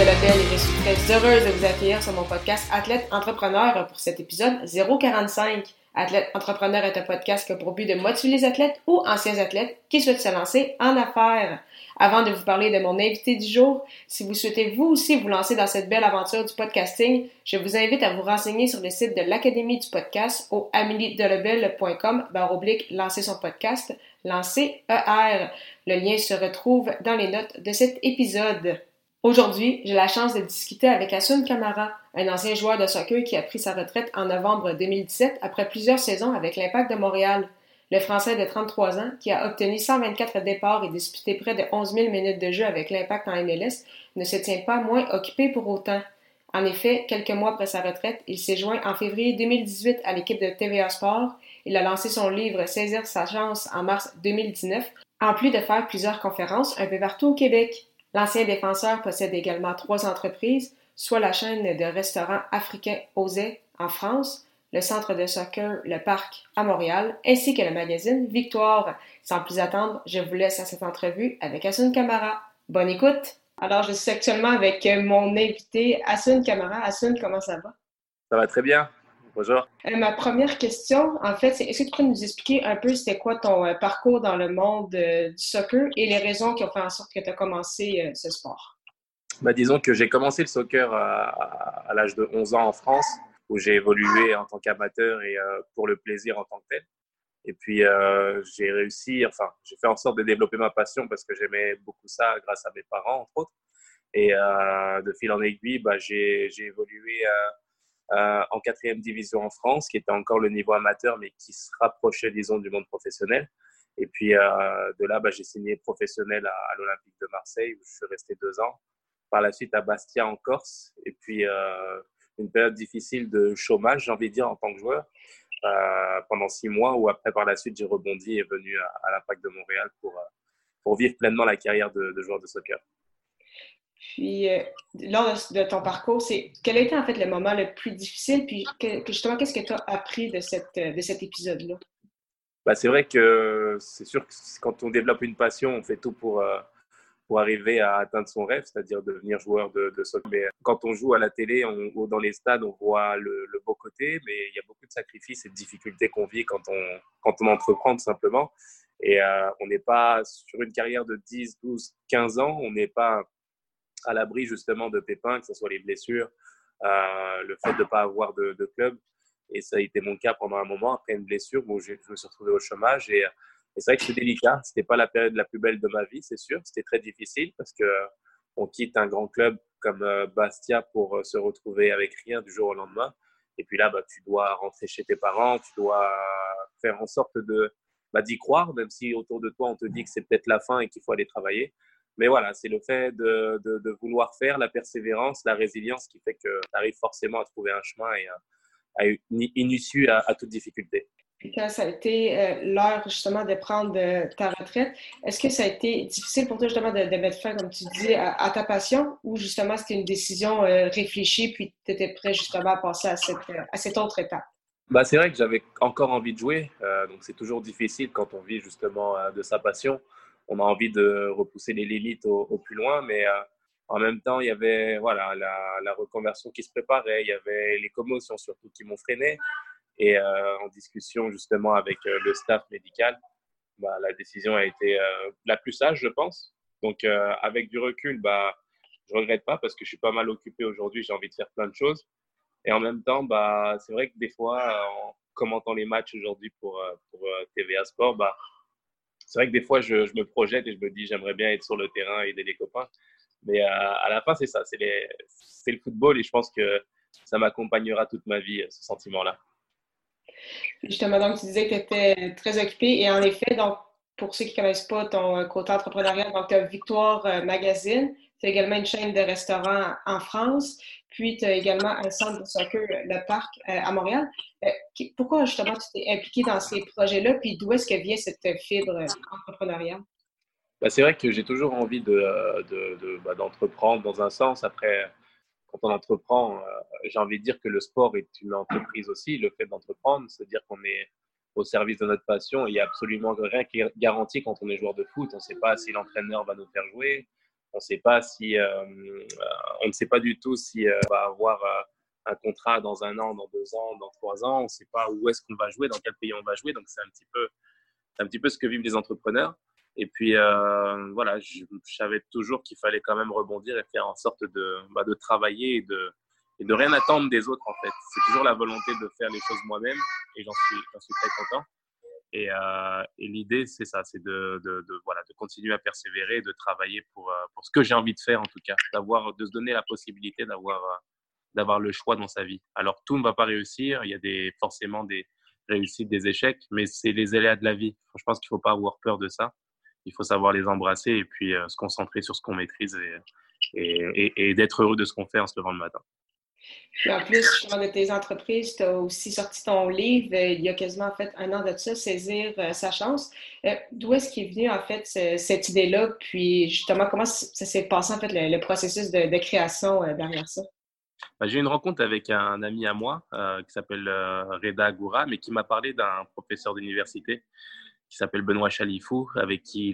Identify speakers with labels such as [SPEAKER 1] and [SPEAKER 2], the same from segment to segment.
[SPEAKER 1] et je suis très heureuse de vous accueillir sur mon podcast Athlète Entrepreneur pour cet épisode 045. Athlète Entrepreneur est un podcast qui a pour but de motiver les athlètes ou anciens athlètes qui souhaitent se lancer en affaires. Avant de vous parler de mon invité du jour, si vous souhaitez vous aussi vous lancer dans cette belle aventure du podcasting, je vous invite à vous renseigner sur le site de l'Académie du podcast au ameliedelebel.com oblique lancer son podcast, lancer ER. Le lien se retrouve dans les notes de cet épisode. Aujourd'hui, j'ai la chance de discuter avec Asun Kamara, un ancien joueur de soccer qui a pris sa retraite en novembre 2017 après plusieurs saisons avec l'Impact de Montréal. Le Français de 33 ans, qui a obtenu 124 départs et disputé près de 11 000 minutes de jeu avec l'Impact en MLS, ne se tient pas moins occupé pour autant. En effet, quelques mois après sa retraite, il s'est joint en février 2018 à l'équipe de TVA Sport. Il a lancé son livre Saisir sa chance en mars 2019, en plus de faire plusieurs conférences un peu partout au Québec. L'ancien défenseur possède également trois entreprises, soit la chaîne de restaurants africains Osé en France, le centre de soccer Le Parc à Montréal, ainsi que le magazine Victoire. Sans plus attendre, je vous laisse à cette entrevue avec Asun Kamara. Bonne écoute! Alors, je suis actuellement avec mon invité, Asun Kamara. Asun, comment ça va?
[SPEAKER 2] Ça va très bien. Bonjour.
[SPEAKER 1] Euh, ma première question, en fait, c'est est-ce que tu pourrais nous expliquer un peu c'était quoi ton euh, parcours dans le monde euh, du soccer et les raisons qui ont fait en sorte que tu as commencé ce sport?
[SPEAKER 2] Bah, disons que j'ai commencé le soccer à, à l'âge de 11 ans en France où j'ai évolué en tant qu'amateur et pour le plaisir en tant que tel. Et puis, j'ai réussi, enfin, j'ai fait en sorte de développer ma passion parce que j'aimais beaucoup ça grâce à mes parents, entre autres. Et de fil en aiguille, bah, j'ai évolué en quatrième division en France, qui était encore le niveau amateur, mais qui se rapprochait, disons, du monde professionnel. Et puis, de là, bah, j'ai signé professionnel à, l'Olympique de Marseille, où je suis resté deux ans. Par la suite, à Bastia, en Corse. Et puis, une période difficile de chômage, j'ai envie de dire, en tant que joueur, euh, pendant six mois, où après, par la suite, j'ai rebondi et venu à, l'Impact de Montréal pour, euh, pour vivre pleinement la carrière de, joueur de soccer.
[SPEAKER 1] Puis, euh, lors de, ton parcours, c'est quel a été en fait le moment le plus difficile? Puis, justement, qu'est-ce que tu as appris de, cette, de cet épisode-là?
[SPEAKER 2] Bah, c'est vrai que c'est sûr que quand on développe une passion, on fait tout pour, pour arriver à atteindre son rêve, c'est-à-dire devenir joueur de, soccer. Mais quand on joue à la télé ou dans les stades, on voit le, beau côté, mais il y a beaucoup de sacrifices et de difficultés qu'on vit quand on, quand on entreprend tout simplement. Et euh, on n'est pas sur une carrière de 10, 12, 15 ans, on n'est pas à l'abri justement de pépins, que ce soit les blessures, euh, le fait de ne pas avoir de, club. Et ça a été mon cas pendant un moment, après une blessure je, me suis retrouvé au chômage. Et et c'est vrai que c'est délicat. C'était pas la période la plus belle de ma vie, c'est sûr. C'était très difficile parce que on quitte un grand club comme euh, Bastia pour euh, se retrouver avec rien du jour au lendemain. Et puis là, bah, tu dois rentrer chez tes parents, tu dois faire en sorte de bah, d'y croire, même si autour de toi on te dit que c'est peut-être la fin et qu'il faut aller travailler. Mais voilà, c'est le fait de, de, vouloir faire, la persévérance, la résilience qui fait que tu arrives forcément à trouver un chemin et à, une, issue à toute difficulté
[SPEAKER 1] quand ça a été euh, l'heure justement de prendre ta retraite, est-ce que ça a été difficile pour toi justement de, mettre fin, comme tu dis, à, ta passion ou justement c'était une décision euh, réfléchie puis tu étais prêt justement à passer à cette, à cette autre étape?
[SPEAKER 2] Bah, c'est vrai que j'avais encore envie de jouer, euh, donc c'est toujours difficile quand on vit justement de sa passion. On a envie de repousser les limites au, plus loin, mais en même temps, il y avait voilà, la, reconversion qui se préparait, il y avait les commotions surtout qui m'ont freiné. Et euh, en discussion justement avec euh, le staff médical, bah, la décision a été euh, la plus sage, je pense. Donc avec du recul, bah, je regrette pas parce que je suis pas mal occupé aujourd'hui, j'ai envie de faire plein de choses. Et en même temps, bah, c'est vrai que des fois, en commentant les matchs aujourd'hui pour, pour TVA Sport, bah, c'est vrai que des fois, je, me projette et je me dis, j'aimerais bien être sur le terrain et aider les copains. Mais à la fin, c'est ça, c'est le football et je pense que ça m'accompagnera toute ma vie, ce sentiment-là.
[SPEAKER 1] Justement, donc, tu disais que tu étais très occupé et en effet, donc, pour ceux qui ne connaissent pas ton côté entrepreneurial, donc tu as Victoire Magazine, tu as également une chaîne de restaurants en France, puis tu as également un centre de soccer, le Parc, à Montréal. pourquoi justement tu t'es impliqué dans ces projets-là, puis d'où est-ce que vient cette fibre entrepreneuriale?
[SPEAKER 2] Bah, c'est vrai que j'ai toujours envie de, de, bah, d'entreprendre dans un sens. Après, quand on entreprend, euh, j'ai envie de dire que le sport est une entreprise aussi. Le fait d'entreprendre, c'est dire qu'on est au service de notre passion. Il n'y a absolument rien qui est garanti quand on est joueur de foot. On ne sait pas si l'entraîneur va nous faire jouer. On sait pas si, euh, euh, on ne sait pas du tout si on va avoir un contrat dans un an, dans deux ans, dans trois ans. On ne sait pas où est-ce qu'on va jouer, dans quel pays on va jouer. Donc c'est un petit peu, un petit peu ce que vivent les entrepreneurs. Et puis, euh, voilà, je, savais toujours qu'il fallait quand même rebondir et faire en sorte de, bah, de travailler et de, et de rien attendre des autres, en fait. C'est toujours la volonté de faire les choses moi-même et j'en suis très content. Et, euh, et l'idée, c'est ça, c'est de, de, de, voilà, de continuer à persévérer, de travailler pour, euh, pour ce que j'ai envie de faire, en tout cas, d'avoir, de se donner la possibilité d'avoir, euh, d'avoir le choix dans sa vie. Alors, tout ne va pas réussir. Il y a des, forcément des réussites, des échecs, mais c'est les aléas de la vie. Je pense qu'il ne faut pas avoir peur de ça il faut savoir les embrasser et puis euh, se concentrer sur ce qu'on maîtrise et, et, d'être heureux de ce qu'on fait en se levant le matin.
[SPEAKER 1] Puis en plus, de tes entreprises, tu as aussi sorti ton livre euh, il y a quasiment en fait un an de ça, Saisir euh, sa chance. D'où est-ce qu'est venu en fait cette idée-là? Puis justement, comment ça s'est passé en fait le, processus de, création derrière ça?
[SPEAKER 2] Bah, j'ai eu une rencontre avec un ami à moi qui s'appelle Reda Goura, mais qui m'a parlé d'un professeur d'université qui s'appelle Benoît Chalifou, avec qui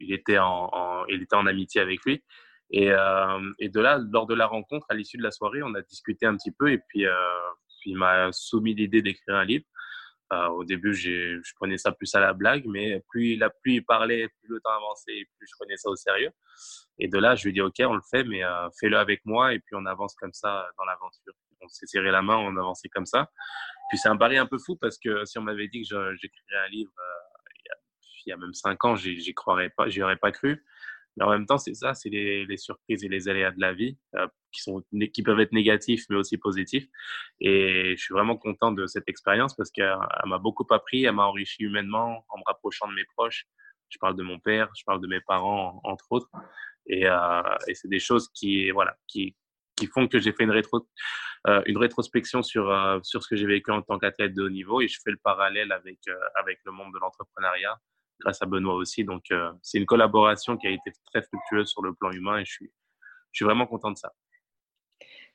[SPEAKER 2] il était en amitié avec lui. Et, euh, et, de là, lors de la rencontre, à l'issue de la soirée, on a discuté un petit peu et puis, euh, puis il m'a soumis l'idée d'écrire un livre. Euh, au début, je prenais ça plus à la blague, mais plus il, a, plus il parlait, plus le temps avançait, plus je prenais ça au sérieux. Et de là, je lui ai dit, OK, on le fait, mais euh, fais-le avec moi et puis on avance comme ça dans l'aventure. On s'est serré la main, on avançait comme ça. Puis c'est un pari un peu fou parce que si on m'avait dit que j'écrirais un livre euh, il y a même cinq ans, j'y croirais pas, j'y aurais pas cru. Mais en même temps, c'est ça, c'est les, surprises et les aléas de la vie euh, qui, sont, qui peuvent être négatifs, mais aussi positifs. Et je suis vraiment content de cette expérience parce qu'elle m'a beaucoup appris, elle m'a enrichi humainement en me rapprochant de mes proches. Je parle de mon père, je parle de mes parents, entre autres. Et, euh, et c'est des choses qui, voilà, qui, qui font que j'ai fait une, rétro, euh, une rétrospection sur, sur ce que j'ai vécu en tant qu'athlète de haut niveau et je fais le parallèle avec, avec le monde de l'entrepreneuriat grâce à Benoît aussi. Donc, euh, c'est une collaboration qui a été très fructueuse sur le plan humain et je suis, je suis vraiment content de ça.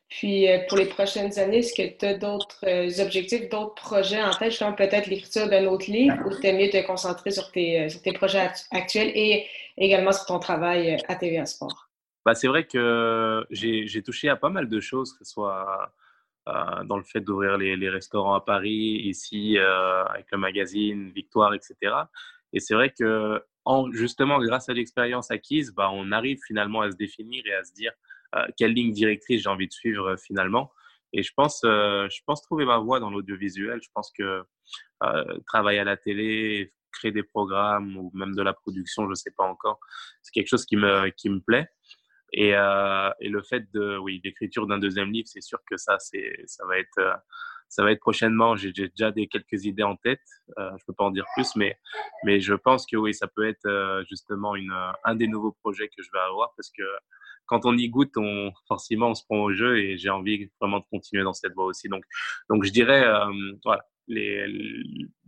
[SPEAKER 1] Puis, euh, pour les prochaines années, est-ce que tu as d'autres euh, objectifs, d'autres projets en tête, justement peut-être l'écriture d'un autre livre ou tu mieux te concentrer sur tes, sur tes projets actuels et également sur ton travail à TVA Sport?
[SPEAKER 2] Bah, c'est vrai que j'ai touché à pas mal de choses, que ce soit dans le fait d'ouvrir les, les, restaurants à Paris, ici, avec le magazine Victoire, etc. Et c'est vrai que en, justement, grâce à l'expérience acquise, bah, on arrive finalement à se définir et à se dire euh, quelle ligne directrice j'ai envie de suivre euh, finalement. Et je pense, euh, je pense trouver ma voie dans l'audiovisuel. Je pense que travailler à la télé, créer des programmes ou même de la production, je ne sais pas encore, c'est quelque chose qui me, qui me plaît. Et, le fait de, oui, l'écriture d'un deuxième livre, c'est sûr que ça, ça va être ça va être prochainement. J'ai déjà des quelques idées en tête. Euh, je peux pas en dire plus, mais mais je pense que oui, ça peut être euh, justement une un des nouveaux projets que je vais avoir parce que quand on y goûte, on forcément on se prend au jeu et j'ai envie vraiment de continuer dans cette voie aussi. Donc donc je dirais euh, voilà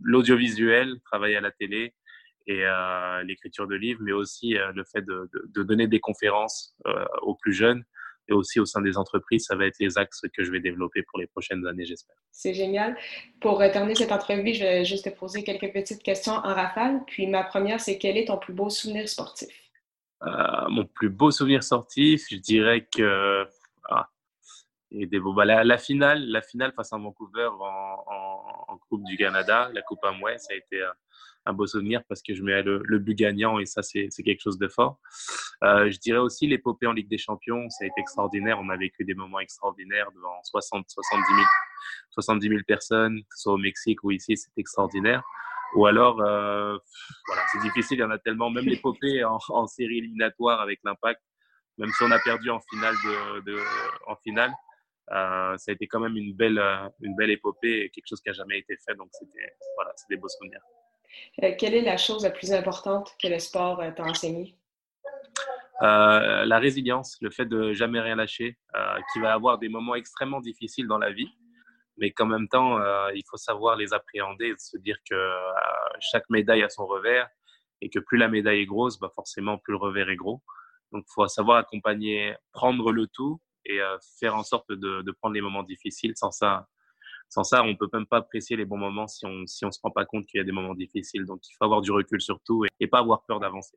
[SPEAKER 2] l'audiovisuel, travailler à la télé et euh, l'écriture de livres, mais aussi euh, le fait de, de, de, donner des conférences euh, aux plus jeunes et aussi au sein des entreprises, ça va être les axes que je vais développer pour les prochaines années, j'espère.
[SPEAKER 1] C'est génial. Pour terminer cette entrevue, je vais juste te poser quelques petites questions en rafale. Puis ma première, c'est quel est ton plus beau souvenir sportif?
[SPEAKER 2] Euh, mon plus beau souvenir sportif, je dirais que ah, et des beaux, bah, la, finale, la finale face à Vancouver en, en, Coupe du Canada, la Coupe Amway, ça a été euh, un beau souvenir parce que je mets le, but gagnant et ça, c'est quelque chose de fort. Euh, je dirais aussi l'épopée en Ligue des Champions, ça a été extraordinaire. On a vécu des moments extraordinaires devant 60, 70 000, 70 000 personnes, que ce soit au Mexique ou ici, c'est extraordinaire. Ou alors, euh, voilà, c'est difficile, il y en a tellement. Même l'épopée en, série éliminatoire avec l'impact, même si on a perdu en finale, euh, ça a été quand même une belle, une belle épopée quelque chose qui n'a jamais été fait. Donc, c'était voilà, des beaux souvenirs.
[SPEAKER 1] Euh, quelle est la chose la plus importante que le sport euh, t'a enseigné?
[SPEAKER 2] Euh, la résilience, le fait de jamais rien lâcher, qui va avoir des moments extrêmement difficiles dans la vie, mais qu'en même temps, il faut savoir les appréhender, se dire que chaque médaille a son revers et que plus la médaille est grosse, bah forcément plus le revers est gros. Donc, il faut savoir accompagner, prendre le tout et faire en sorte de, prendre les moments difficiles. Sans ça, sans ça, on peut même pas apprécier les bons moments si on si se rend pas compte qu'il y a des moments difficiles. Donc, il faut avoir du recul sur tout et, pas avoir peur d'avancer.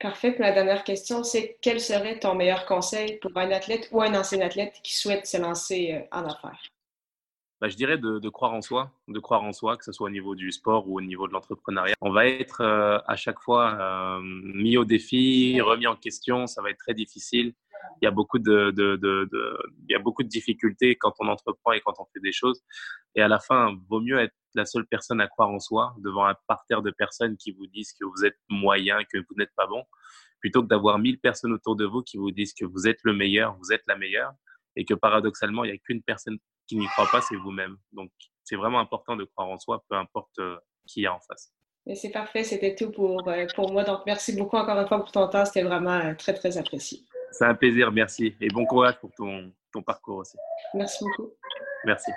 [SPEAKER 1] Parfait. La dernière question, c'est quel serait ton meilleur conseil pour un athlète ou un ancien athlète qui souhaite se lancer euh, en affaires?
[SPEAKER 2] Bah, je dirais de, de, croire en soi, de croire en soi, que ce soit au niveau du sport ou au niveau de l'entrepreneuriat. On va être euh, à chaque fois euh, mis au défi, remis en question, ça va être très difficile il y a beaucoup de, de, de, il y a beaucoup de difficultés quand on entreprend et quand on fait des choses. Et à la fin, vaut mieux être la seule personne à croire en soi devant un parterre de personnes qui vous disent que vous êtes moyen, que vous n'êtes pas bon, plutôt que d'avoir mille personnes autour de vous qui vous disent que vous êtes le meilleur, vous êtes la meilleure, et que paradoxalement, il n'y a qu'une personne qui n'y croit pas, c'est vous-même. Donc, c'est vraiment important de croire en soi, peu importe euh, qui y a en face.
[SPEAKER 1] C'est parfait, c'était tout pour, euh, pour moi. Donc, merci beaucoup encore une fois pour ton temps. C'était vraiment euh, très, très apprécié.
[SPEAKER 2] C'est un plaisir, merci. Et bon courage pour ton, ton parcours aussi.
[SPEAKER 1] Merci beaucoup.
[SPEAKER 2] Merci.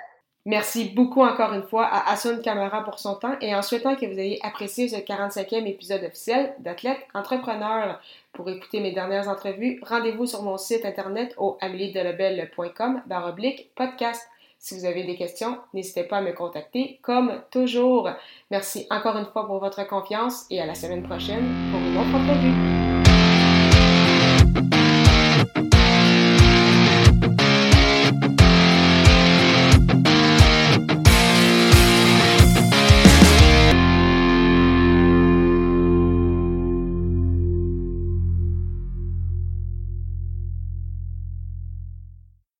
[SPEAKER 1] Merci beaucoup encore une fois à Asun Camara pour son temps et en souhaitant que vous ayez apprécié ce 45e épisode officiel d'Athlète Entrepreneur. Pour écouter mes dernières entrevues, rendez-vous sur mon site internet au ameliedelebel.com podcast. Si vous avez des questions, n'hésitez pas à me contacter comme toujours. Merci encore une fois pour votre confiance et à la semaine prochaine pour une autre entrevue.